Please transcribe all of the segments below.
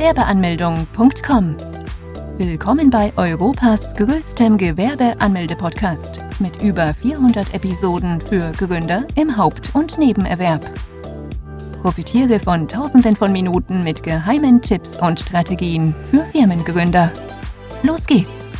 Gewerbeanmeldung.com. Willkommen bei Europas größtem Gewerbeanmelde-Podcast mit über 400 Episoden für Gründer im Haupt- und Nebenerwerb. Profitiere von Tausenden von Minuten mit geheimen Tipps und Strategien für Firmengründer. Los geht's!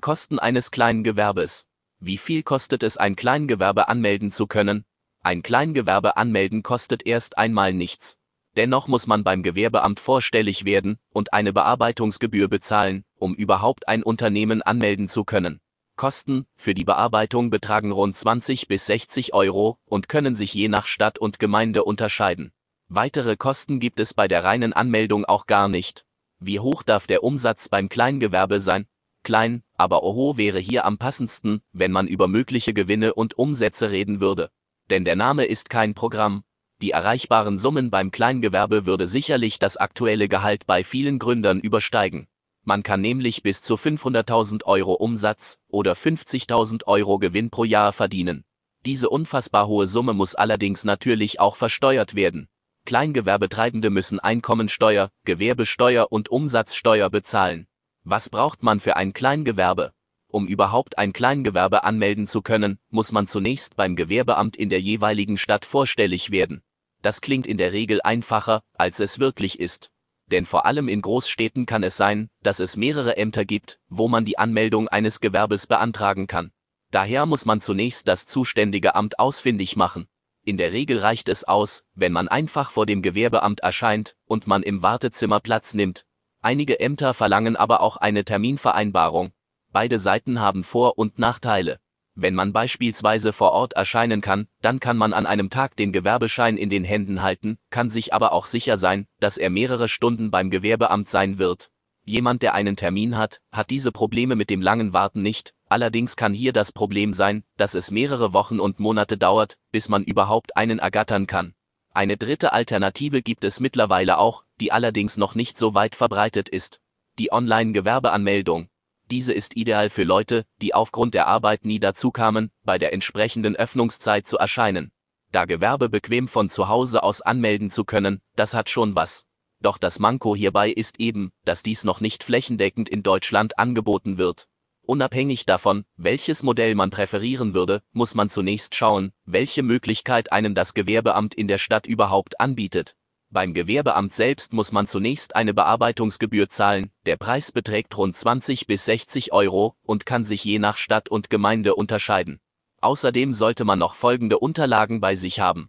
Kosten eines kleinen Gewerbes. Wie viel kostet es, ein Kleingewerbe anmelden zu können? Ein Kleingewerbe anmelden kostet erst einmal nichts. Dennoch muss man beim Gewerbeamt vorstellig werden und eine Bearbeitungsgebühr bezahlen, um überhaupt ein Unternehmen anmelden zu können. Kosten für die Bearbeitung betragen rund 20 bis 60 Euro und können sich je nach Stadt und Gemeinde unterscheiden. Weitere Kosten gibt es bei der reinen Anmeldung auch gar nicht. Wie hoch darf der Umsatz beim Kleingewerbe sein? klein, aber Oho wäre hier am passendsten, wenn man über mögliche Gewinne und Umsätze reden würde. Denn der Name ist kein Programm. Die erreichbaren Summen beim Kleingewerbe würde sicherlich das aktuelle Gehalt bei vielen Gründern übersteigen. Man kann nämlich bis zu 500.000 Euro Umsatz oder 50.000 Euro Gewinn pro Jahr verdienen. Diese unfassbar hohe Summe muss allerdings natürlich auch versteuert werden. Kleingewerbetreibende müssen Einkommensteuer, Gewerbesteuer und Umsatzsteuer bezahlen. Was braucht man für ein Kleingewerbe? Um überhaupt ein Kleingewerbe anmelden zu können, muss man zunächst beim Gewerbeamt in der jeweiligen Stadt vorstellig werden. Das klingt in der Regel einfacher, als es wirklich ist. Denn vor allem in Großstädten kann es sein, dass es mehrere Ämter gibt, wo man die Anmeldung eines Gewerbes beantragen kann. Daher muss man zunächst das zuständige Amt ausfindig machen. In der Regel reicht es aus, wenn man einfach vor dem Gewerbeamt erscheint und man im Wartezimmer Platz nimmt, Einige Ämter verlangen aber auch eine Terminvereinbarung. Beide Seiten haben Vor- und Nachteile. Wenn man beispielsweise vor Ort erscheinen kann, dann kann man an einem Tag den Gewerbeschein in den Händen halten, kann sich aber auch sicher sein, dass er mehrere Stunden beim Gewerbeamt sein wird. Jemand, der einen Termin hat, hat diese Probleme mit dem langen Warten nicht, allerdings kann hier das Problem sein, dass es mehrere Wochen und Monate dauert, bis man überhaupt einen ergattern kann. Eine dritte Alternative gibt es mittlerweile auch, die allerdings noch nicht so weit verbreitet ist. Die Online-Gewerbeanmeldung. Diese ist ideal für Leute, die aufgrund der Arbeit nie dazu kamen, bei der entsprechenden Öffnungszeit zu erscheinen. Da Gewerbe bequem von zu Hause aus anmelden zu können, das hat schon was. Doch das Manko hierbei ist eben, dass dies noch nicht flächendeckend in Deutschland angeboten wird. Unabhängig davon, welches Modell man präferieren würde, muss man zunächst schauen, welche Möglichkeit einem das Gewerbeamt in der Stadt überhaupt anbietet. Beim Gewerbeamt selbst muss man zunächst eine Bearbeitungsgebühr zahlen, der Preis beträgt rund 20 bis 60 Euro und kann sich je nach Stadt und Gemeinde unterscheiden. Außerdem sollte man noch folgende Unterlagen bei sich haben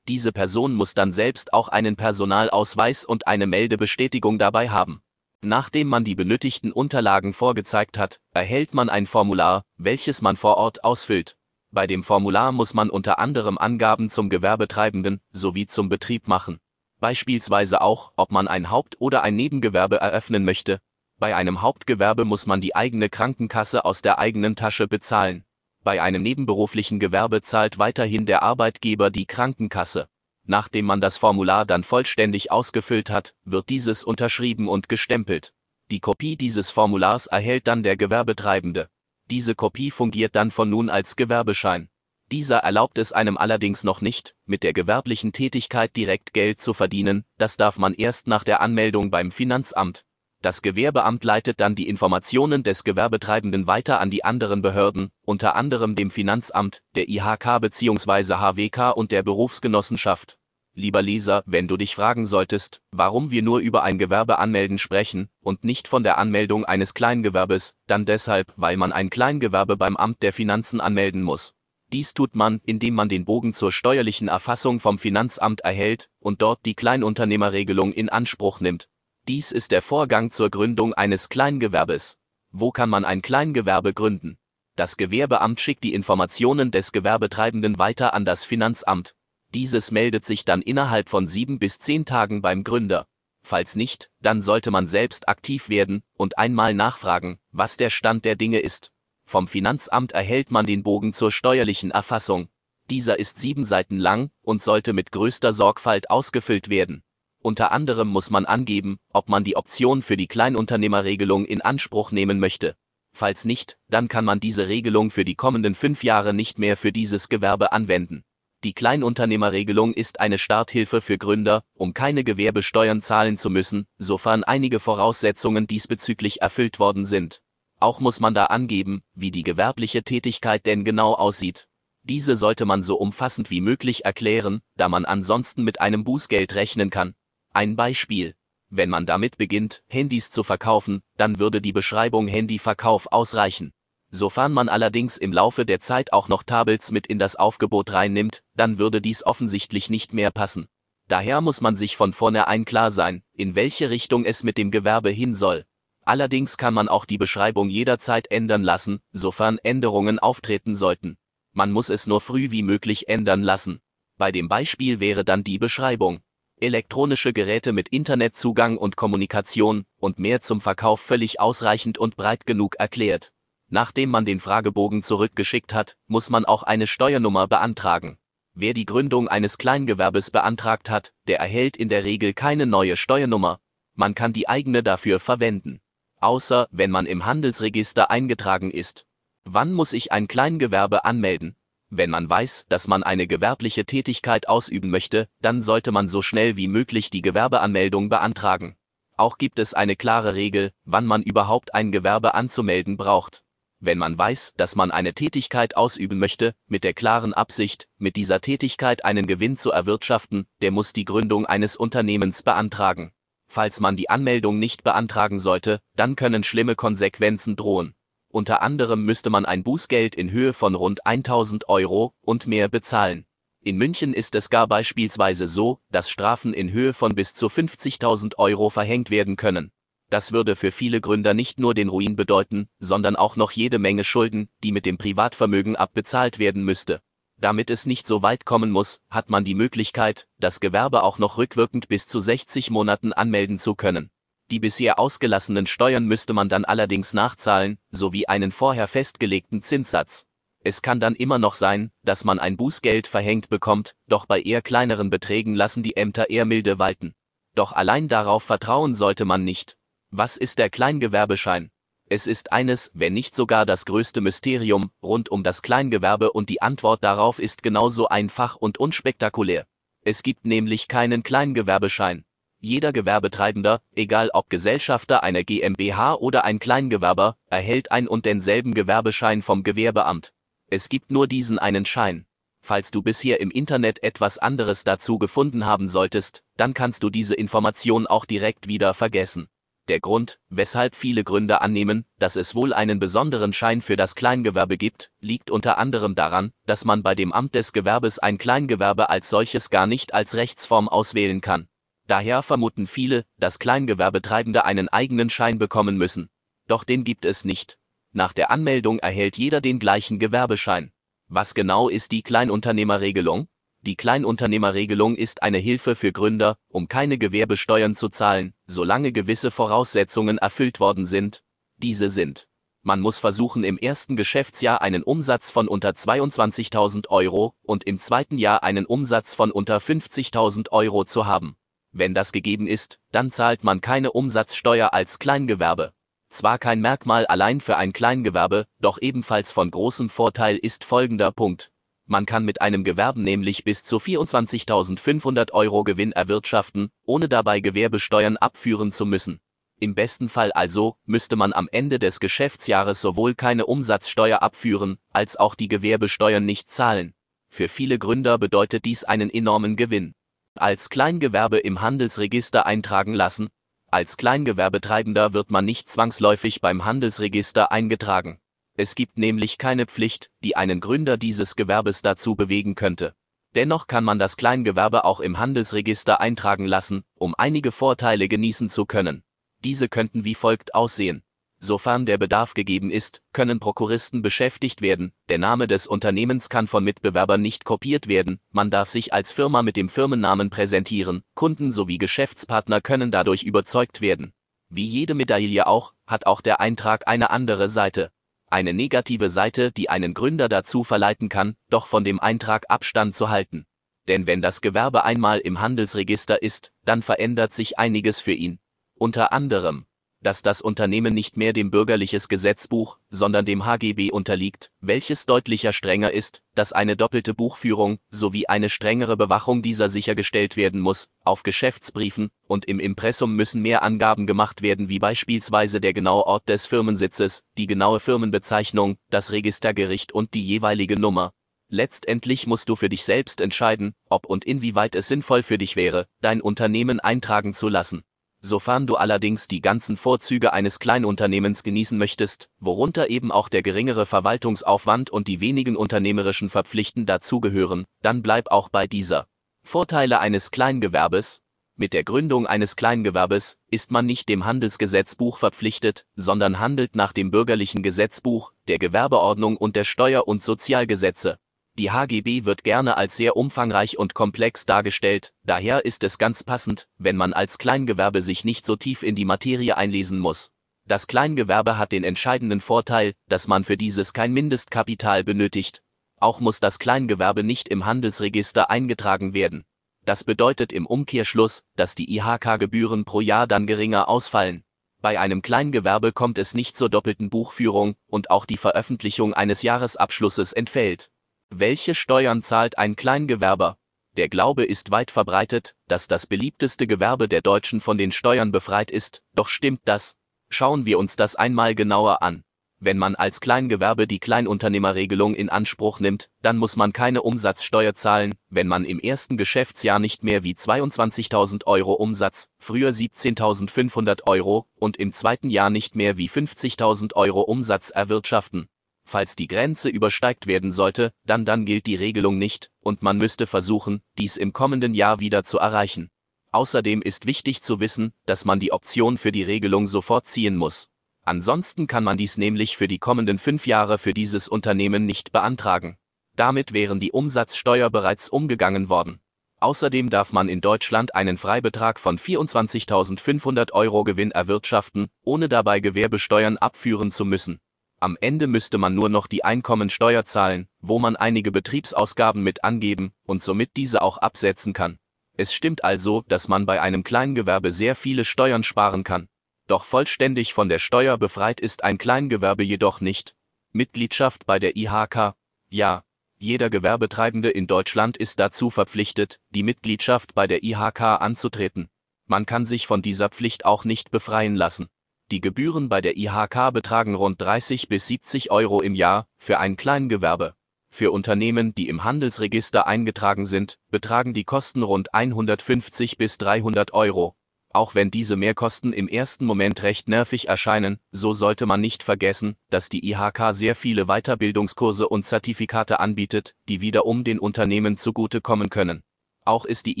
diese Person muss dann selbst auch einen Personalausweis und eine Meldebestätigung dabei haben. Nachdem man die benötigten Unterlagen vorgezeigt hat, erhält man ein Formular, welches man vor Ort ausfüllt. Bei dem Formular muss man unter anderem Angaben zum Gewerbetreibenden sowie zum Betrieb machen. Beispielsweise auch, ob man ein Haupt- oder ein Nebengewerbe eröffnen möchte. Bei einem Hauptgewerbe muss man die eigene Krankenkasse aus der eigenen Tasche bezahlen. Bei einem nebenberuflichen Gewerbe zahlt weiterhin der Arbeitgeber die Krankenkasse. Nachdem man das Formular dann vollständig ausgefüllt hat, wird dieses unterschrieben und gestempelt. Die Kopie dieses Formulars erhält dann der Gewerbetreibende. Diese Kopie fungiert dann von nun als Gewerbeschein. Dieser erlaubt es einem allerdings noch nicht, mit der gewerblichen Tätigkeit direkt Geld zu verdienen, das darf man erst nach der Anmeldung beim Finanzamt. Das Gewerbeamt leitet dann die Informationen des Gewerbetreibenden weiter an die anderen Behörden, unter anderem dem Finanzamt, der IHK bzw. HWK und der Berufsgenossenschaft. Lieber Leser, wenn du dich fragen solltest, warum wir nur über ein Gewerbe anmelden sprechen und nicht von der Anmeldung eines Kleingewerbes, dann deshalb, weil man ein Kleingewerbe beim Amt der Finanzen anmelden muss. Dies tut man, indem man den Bogen zur steuerlichen Erfassung vom Finanzamt erhält und dort die Kleinunternehmerregelung in Anspruch nimmt. Dies ist der Vorgang zur Gründung eines Kleingewerbes. Wo kann man ein Kleingewerbe gründen? Das Gewerbeamt schickt die Informationen des Gewerbetreibenden weiter an das Finanzamt. Dieses meldet sich dann innerhalb von sieben bis zehn Tagen beim Gründer. Falls nicht, dann sollte man selbst aktiv werden und einmal nachfragen, was der Stand der Dinge ist. Vom Finanzamt erhält man den Bogen zur steuerlichen Erfassung. Dieser ist sieben Seiten lang und sollte mit größter Sorgfalt ausgefüllt werden. Unter anderem muss man angeben, ob man die Option für die Kleinunternehmerregelung in Anspruch nehmen möchte. Falls nicht, dann kann man diese Regelung für die kommenden fünf Jahre nicht mehr für dieses Gewerbe anwenden. Die Kleinunternehmerregelung ist eine Starthilfe für Gründer, um keine Gewerbesteuern zahlen zu müssen, sofern einige Voraussetzungen diesbezüglich erfüllt worden sind. Auch muss man da angeben, wie die gewerbliche Tätigkeit denn genau aussieht. Diese sollte man so umfassend wie möglich erklären, da man ansonsten mit einem Bußgeld rechnen kann. Ein Beispiel. Wenn man damit beginnt, Handys zu verkaufen, dann würde die Beschreibung Handyverkauf ausreichen. Sofern man allerdings im Laufe der Zeit auch noch Tablets mit in das Aufgebot reinnimmt, dann würde dies offensichtlich nicht mehr passen. Daher muss man sich von vornherein klar sein, in welche Richtung es mit dem Gewerbe hin soll. Allerdings kann man auch die Beschreibung jederzeit ändern lassen, sofern Änderungen auftreten sollten. Man muss es nur früh wie möglich ändern lassen. Bei dem Beispiel wäre dann die Beschreibung elektronische Geräte mit Internetzugang und Kommunikation und mehr zum Verkauf völlig ausreichend und breit genug erklärt. Nachdem man den Fragebogen zurückgeschickt hat, muss man auch eine Steuernummer beantragen. Wer die Gründung eines Kleingewerbes beantragt hat, der erhält in der Regel keine neue Steuernummer. Man kann die eigene dafür verwenden. Außer wenn man im Handelsregister eingetragen ist. Wann muss ich ein Kleingewerbe anmelden? Wenn man weiß, dass man eine gewerbliche Tätigkeit ausüben möchte, dann sollte man so schnell wie möglich die Gewerbeanmeldung beantragen. Auch gibt es eine klare Regel, wann man überhaupt ein Gewerbe anzumelden braucht. Wenn man weiß, dass man eine Tätigkeit ausüben möchte, mit der klaren Absicht, mit dieser Tätigkeit einen Gewinn zu erwirtschaften, der muss die Gründung eines Unternehmens beantragen. Falls man die Anmeldung nicht beantragen sollte, dann können schlimme Konsequenzen drohen. Unter anderem müsste man ein Bußgeld in Höhe von rund 1000 Euro und mehr bezahlen. In München ist es gar beispielsweise so, dass Strafen in Höhe von bis zu 50.000 Euro verhängt werden können. Das würde für viele Gründer nicht nur den Ruin bedeuten, sondern auch noch jede Menge Schulden, die mit dem Privatvermögen abbezahlt werden müsste. Damit es nicht so weit kommen muss, hat man die Möglichkeit, das Gewerbe auch noch rückwirkend bis zu 60 Monaten anmelden zu können. Die bisher ausgelassenen Steuern müsste man dann allerdings nachzahlen, sowie einen vorher festgelegten Zinssatz. Es kann dann immer noch sein, dass man ein Bußgeld verhängt bekommt, doch bei eher kleineren Beträgen lassen die Ämter eher milde walten. Doch allein darauf vertrauen sollte man nicht. Was ist der Kleingewerbeschein? Es ist eines, wenn nicht sogar das größte Mysterium rund um das Kleingewerbe und die Antwort darauf ist genauso einfach und unspektakulär. Es gibt nämlich keinen Kleingewerbeschein. Jeder Gewerbetreibender, egal ob Gesellschafter einer GmbH oder ein Kleingewerber, erhält ein und denselben Gewerbeschein vom Gewerbeamt. Es gibt nur diesen einen Schein. Falls du bisher im Internet etwas anderes dazu gefunden haben solltest, dann kannst du diese Information auch direkt wieder vergessen. Der Grund, weshalb viele Gründer annehmen, dass es wohl einen besonderen Schein für das Kleingewerbe gibt, liegt unter anderem daran, dass man bei dem Amt des Gewerbes ein Kleingewerbe als solches gar nicht als Rechtsform auswählen kann. Daher vermuten viele, dass Kleingewerbetreibende einen eigenen Schein bekommen müssen. Doch den gibt es nicht. Nach der Anmeldung erhält jeder den gleichen Gewerbeschein. Was genau ist die Kleinunternehmerregelung? Die Kleinunternehmerregelung ist eine Hilfe für Gründer, um keine Gewerbesteuern zu zahlen, solange gewisse Voraussetzungen erfüllt worden sind. Diese sind. Man muss versuchen, im ersten Geschäftsjahr einen Umsatz von unter 22.000 Euro und im zweiten Jahr einen Umsatz von unter 50.000 Euro zu haben. Wenn das gegeben ist, dann zahlt man keine Umsatzsteuer als Kleingewerbe. Zwar kein Merkmal allein für ein Kleingewerbe, doch ebenfalls von großem Vorteil ist folgender Punkt. Man kann mit einem Gewerben nämlich bis zu 24.500 Euro Gewinn erwirtschaften, ohne dabei Gewerbesteuern abführen zu müssen. Im besten Fall also müsste man am Ende des Geschäftsjahres sowohl keine Umsatzsteuer abführen, als auch die Gewerbesteuern nicht zahlen. Für viele Gründer bedeutet dies einen enormen Gewinn als Kleingewerbe im Handelsregister eintragen lassen. Als Kleingewerbetreibender wird man nicht zwangsläufig beim Handelsregister eingetragen. Es gibt nämlich keine Pflicht, die einen Gründer dieses Gewerbes dazu bewegen könnte. Dennoch kann man das Kleingewerbe auch im Handelsregister eintragen lassen, um einige Vorteile genießen zu können. Diese könnten wie folgt aussehen. Sofern der Bedarf gegeben ist, können Prokuristen beschäftigt werden, der Name des Unternehmens kann von Mitbewerbern nicht kopiert werden, man darf sich als Firma mit dem Firmennamen präsentieren, Kunden sowie Geschäftspartner können dadurch überzeugt werden. Wie jede Medaille auch, hat auch der Eintrag eine andere Seite. Eine negative Seite, die einen Gründer dazu verleiten kann, doch von dem Eintrag Abstand zu halten. Denn wenn das Gewerbe einmal im Handelsregister ist, dann verändert sich einiges für ihn. Unter anderem dass das Unternehmen nicht mehr dem bürgerliches Gesetzbuch, sondern dem HGB unterliegt, welches deutlicher strenger ist, dass eine doppelte Buchführung sowie eine strengere Bewachung dieser sichergestellt werden muss, auf Geschäftsbriefen und im Impressum müssen mehr Angaben gemacht werden wie beispielsweise der genaue Ort des Firmensitzes, die genaue Firmenbezeichnung, das Registergericht und die jeweilige Nummer. Letztendlich musst du für dich selbst entscheiden, ob und inwieweit es sinnvoll für dich wäre, dein Unternehmen eintragen zu lassen. Sofern du allerdings die ganzen Vorzüge eines Kleinunternehmens genießen möchtest, worunter eben auch der geringere Verwaltungsaufwand und die wenigen unternehmerischen Verpflichten dazugehören, dann bleib auch bei dieser. Vorteile eines Kleingewerbes Mit der Gründung eines Kleingewerbes ist man nicht dem Handelsgesetzbuch verpflichtet, sondern handelt nach dem bürgerlichen Gesetzbuch, der Gewerbeordnung und der Steuer- und Sozialgesetze. Die HGB wird gerne als sehr umfangreich und komplex dargestellt, daher ist es ganz passend, wenn man als Kleingewerbe sich nicht so tief in die Materie einlesen muss. Das Kleingewerbe hat den entscheidenden Vorteil, dass man für dieses kein Mindestkapital benötigt. Auch muss das Kleingewerbe nicht im Handelsregister eingetragen werden. Das bedeutet im Umkehrschluss, dass die IHK-Gebühren pro Jahr dann geringer ausfallen. Bei einem Kleingewerbe kommt es nicht zur doppelten Buchführung und auch die Veröffentlichung eines Jahresabschlusses entfällt. Welche Steuern zahlt ein Kleingewerber? Der Glaube ist weit verbreitet, dass das beliebteste Gewerbe der Deutschen von den Steuern befreit ist, doch stimmt das? Schauen wir uns das einmal genauer an. Wenn man als Kleingewerbe die Kleinunternehmerregelung in Anspruch nimmt, dann muss man keine Umsatzsteuer zahlen, wenn man im ersten Geschäftsjahr nicht mehr wie 22.000 Euro Umsatz, früher 17.500 Euro, und im zweiten Jahr nicht mehr wie 50.000 Euro Umsatz erwirtschaften. Falls die Grenze übersteigt werden sollte, dann dann gilt die Regelung nicht, und man müsste versuchen, dies im kommenden Jahr wieder zu erreichen. Außerdem ist wichtig zu wissen, dass man die Option für die Regelung sofort ziehen muss. Ansonsten kann man dies nämlich für die kommenden fünf Jahre für dieses Unternehmen nicht beantragen. Damit wären die Umsatzsteuer bereits umgegangen worden. Außerdem darf man in Deutschland einen Freibetrag von 24.500 Euro Gewinn erwirtschaften, ohne dabei Gewerbesteuern abführen zu müssen. Am Ende müsste man nur noch die Einkommensteuer zahlen, wo man einige Betriebsausgaben mit angeben und somit diese auch absetzen kann. Es stimmt also, dass man bei einem Kleingewerbe sehr viele Steuern sparen kann. Doch vollständig von der Steuer befreit ist ein Kleingewerbe jedoch nicht. Mitgliedschaft bei der IHK? Ja. Jeder Gewerbetreibende in Deutschland ist dazu verpflichtet, die Mitgliedschaft bei der IHK anzutreten. Man kann sich von dieser Pflicht auch nicht befreien lassen. Die Gebühren bei der IHK betragen rund 30 bis 70 Euro im Jahr für ein Kleingewerbe. Für Unternehmen, die im Handelsregister eingetragen sind, betragen die Kosten rund 150 bis 300 Euro. Auch wenn diese Mehrkosten im ersten Moment recht nervig erscheinen, so sollte man nicht vergessen, dass die IHK sehr viele Weiterbildungskurse und Zertifikate anbietet, die wiederum den Unternehmen zugutekommen können. Auch ist die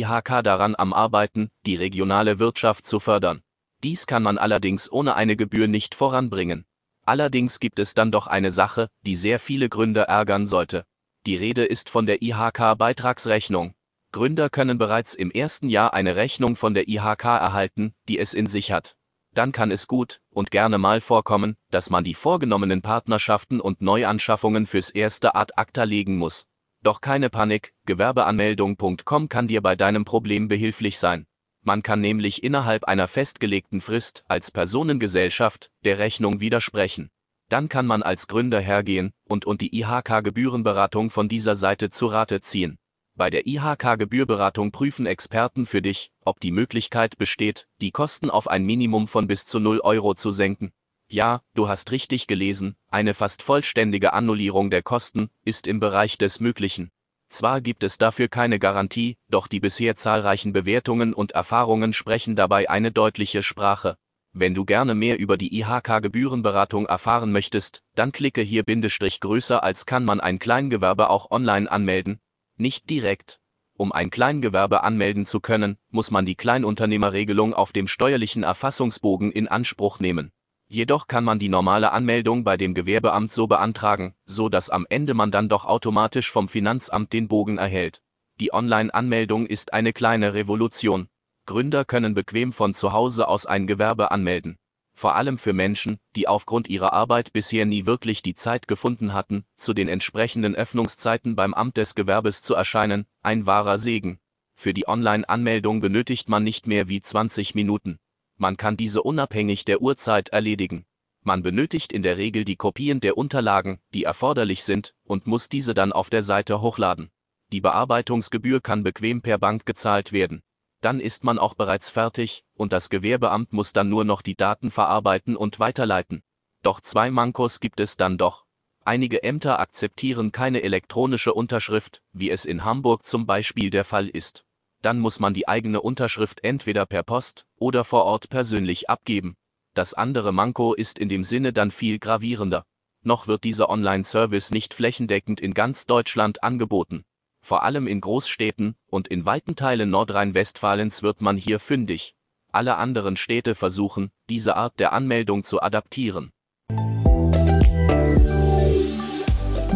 IHK daran am Arbeiten, die regionale Wirtschaft zu fördern. Dies kann man allerdings ohne eine Gebühr nicht voranbringen. Allerdings gibt es dann doch eine Sache, die sehr viele Gründer ärgern sollte. Die Rede ist von der IHK-Beitragsrechnung. Gründer können bereits im ersten Jahr eine Rechnung von der IHK erhalten, die es in sich hat. Dann kann es gut und gerne mal vorkommen, dass man die vorgenommenen Partnerschaften und Neuanschaffungen fürs erste Art acta legen muss. Doch keine Panik, Gewerbeanmeldung.com kann dir bei deinem Problem behilflich sein. Man kann nämlich innerhalb einer festgelegten Frist als Personengesellschaft der Rechnung widersprechen. Dann kann man als Gründer hergehen und und die IHK-Gebührenberatung von dieser Seite zu Rate ziehen. Bei der IHK-Gebührberatung prüfen Experten für dich, ob die Möglichkeit besteht, die Kosten auf ein Minimum von bis zu 0 Euro zu senken. Ja, du hast richtig gelesen, eine fast vollständige Annullierung der Kosten ist im Bereich des Möglichen. Zwar gibt es dafür keine Garantie, doch die bisher zahlreichen Bewertungen und Erfahrungen sprechen dabei eine deutliche Sprache. Wenn du gerne mehr über die IHK-Gebührenberatung erfahren möchtest, dann klicke hier Bindestrich größer als kann man ein Kleingewerbe auch online anmelden. Nicht direkt. Um ein Kleingewerbe anmelden zu können, muss man die Kleinunternehmerregelung auf dem steuerlichen Erfassungsbogen in Anspruch nehmen. Jedoch kann man die normale Anmeldung bei dem Gewerbeamt so beantragen, so dass am Ende man dann doch automatisch vom Finanzamt den Bogen erhält. Die Online-Anmeldung ist eine kleine Revolution. Gründer können bequem von zu Hause aus ein Gewerbe anmelden. Vor allem für Menschen, die aufgrund ihrer Arbeit bisher nie wirklich die Zeit gefunden hatten, zu den entsprechenden Öffnungszeiten beim Amt des Gewerbes zu erscheinen, ein wahrer Segen. Für die Online-Anmeldung benötigt man nicht mehr wie 20 Minuten. Man kann diese unabhängig der Uhrzeit erledigen. Man benötigt in der Regel die Kopien der Unterlagen, die erforderlich sind, und muss diese dann auf der Seite hochladen. Die Bearbeitungsgebühr kann bequem per Bank gezahlt werden. Dann ist man auch bereits fertig, und das Gewerbeamt muss dann nur noch die Daten verarbeiten und weiterleiten. Doch zwei Mankos gibt es dann doch. Einige Ämter akzeptieren keine elektronische Unterschrift, wie es in Hamburg zum Beispiel der Fall ist dann muss man die eigene Unterschrift entweder per Post oder vor Ort persönlich abgeben. Das andere Manko ist in dem Sinne dann viel gravierender. Noch wird dieser Online-Service nicht flächendeckend in ganz Deutschland angeboten. Vor allem in Großstädten und in weiten Teilen Nordrhein-Westfalens wird man hier fündig. Alle anderen Städte versuchen, diese Art der Anmeldung zu adaptieren.